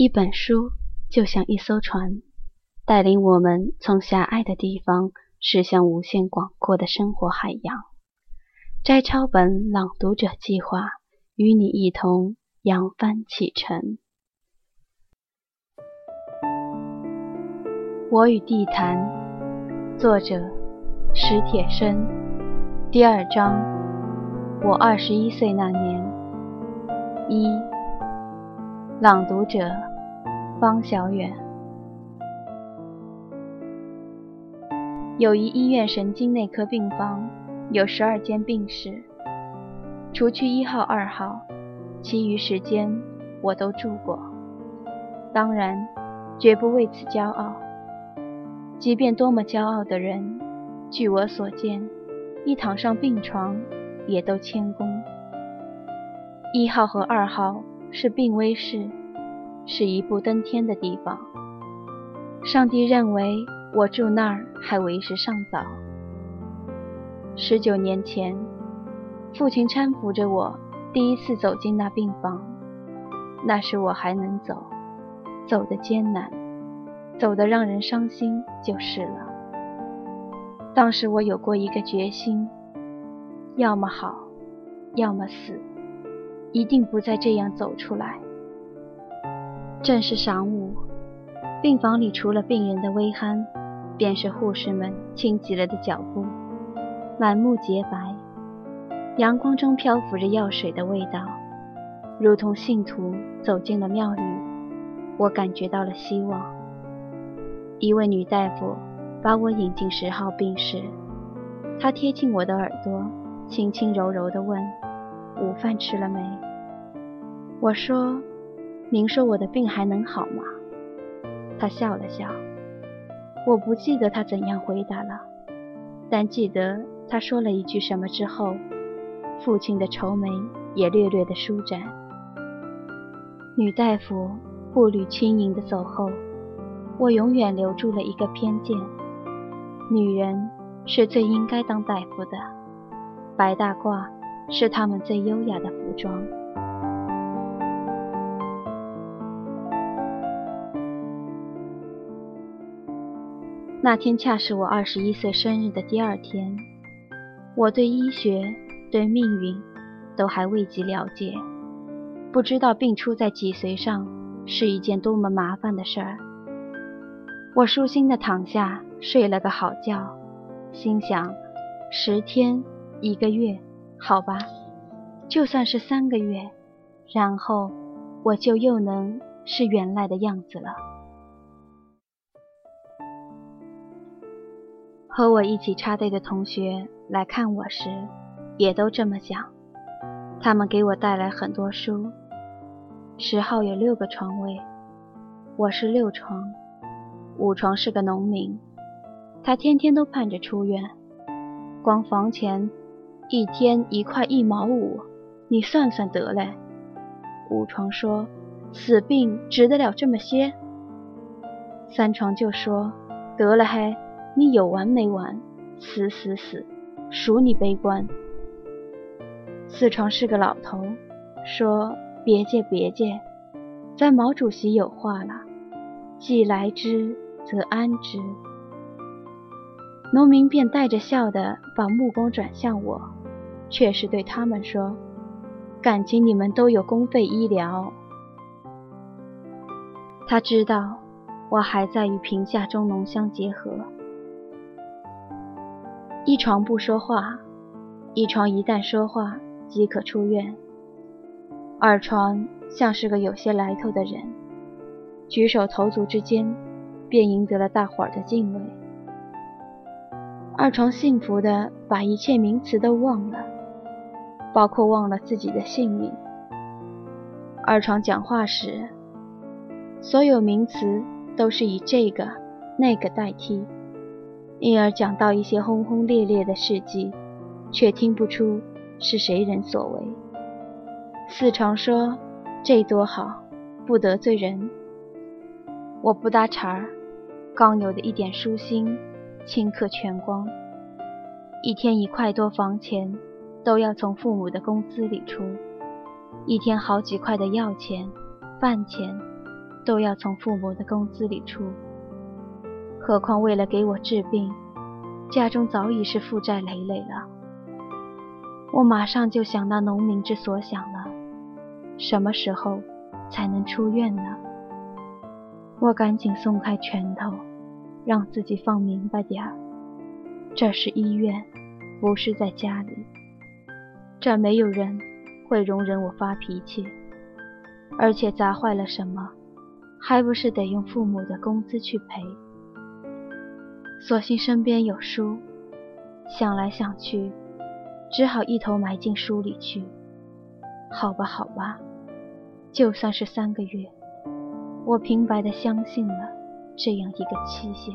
一本书就像一艘船，带领我们从狭隘的地方驶向无限广阔的生活海洋。摘抄本朗读者计划与你一同扬帆启程。我与地坛，作者史铁生，第二章，我二十一岁那年，一，朗读者方小远。友谊医院神经内科病房。有十二间病室，除去一号、二号，其余时间我都住过。当然，绝不为此骄傲。即便多么骄傲的人，据我所见，一躺上病床，也都谦恭。一号和二号是病危室，是一步登天的地方。上帝认为我住那儿还为时尚早。十九年前，父亲搀扶着我第一次走进那病房。那时我还能走，走得艰难，走得让人伤心就是了。当时我有过一个决心：要么好，要么死，一定不再这样走出来。正是晌午，病房里除了病人的微鼾，便是护士们轻急了的脚步。满目洁白，阳光中漂浮着药水的味道，如同信徒走进了庙宇。我感觉到了希望。一位女大夫把我引进十号病室，她贴近我的耳朵，轻轻柔柔地问：“午饭吃了没？”我说：“您说我的病还能好吗？”他笑了笑。我不记得他怎样回答了，但记得。他说了一句什么之后，父亲的愁眉也略略的舒展。女大夫步履轻盈的走后，我永远留住了一个偏见：女人是最应该当大夫的，白大褂是她们最优雅的服装。那天恰是我二十一岁生日的第二天。我对医学、对命运都还未及了解，不知道病出在脊髓上是一件多么麻烦的事儿。我舒心的躺下睡了个好觉，心想：十天、一个月，好吧，就算是三个月，然后我就又能是原来的样子了。和我一起插队的同学。来看我时，也都这么想。他们给我带来很多书。十号有六个床位，我是六床。五床是个农民，他天天都盼着出院。光房钱一天一块一毛五，你算算得嘞。五床说：“死病值得了这么些？”三床就说：“得了嘿，你有完没完？死死死！”属你悲观。四床是个老头，说：“别介别介，咱毛主席有话了，既来之则安之。”农民便带着笑的把目光转向我，却是对他们说：“感情你们都有公费医疗。”他知道我还在与贫下中农相结合。一床不说话，一床一旦说话即可出院。二床像是个有些来头的人，举手投足之间便赢得了大伙儿的敬畏。二床幸福的把一切名词都忘了，包括忘了自己的姓名。二床讲话时，所有名词都是以这个、那个代替。因而讲到一些轰轰烈烈的事迹，却听不出是谁人所为。四常说：“这多好，不得罪人。”我不搭茬儿，刚有的一点舒心，顷刻全光。一天一块多房钱，都要从父母的工资里出；一天好几块的药钱、饭钱，都要从父母的工资里出。何况为了给我治病，家中早已是负债累累了。我马上就想那农民之所想了：什么时候才能出院呢？我赶紧松开拳头，让自己放明白点儿。这是医院，不是在家里。这没有人会容忍我发脾气，而且砸坏了什么，还不是得用父母的工资去赔。索性身边有书，想来想去，只好一头埋进书里去。好吧，好吧，就算是三个月。我平白的相信了这样一个期限。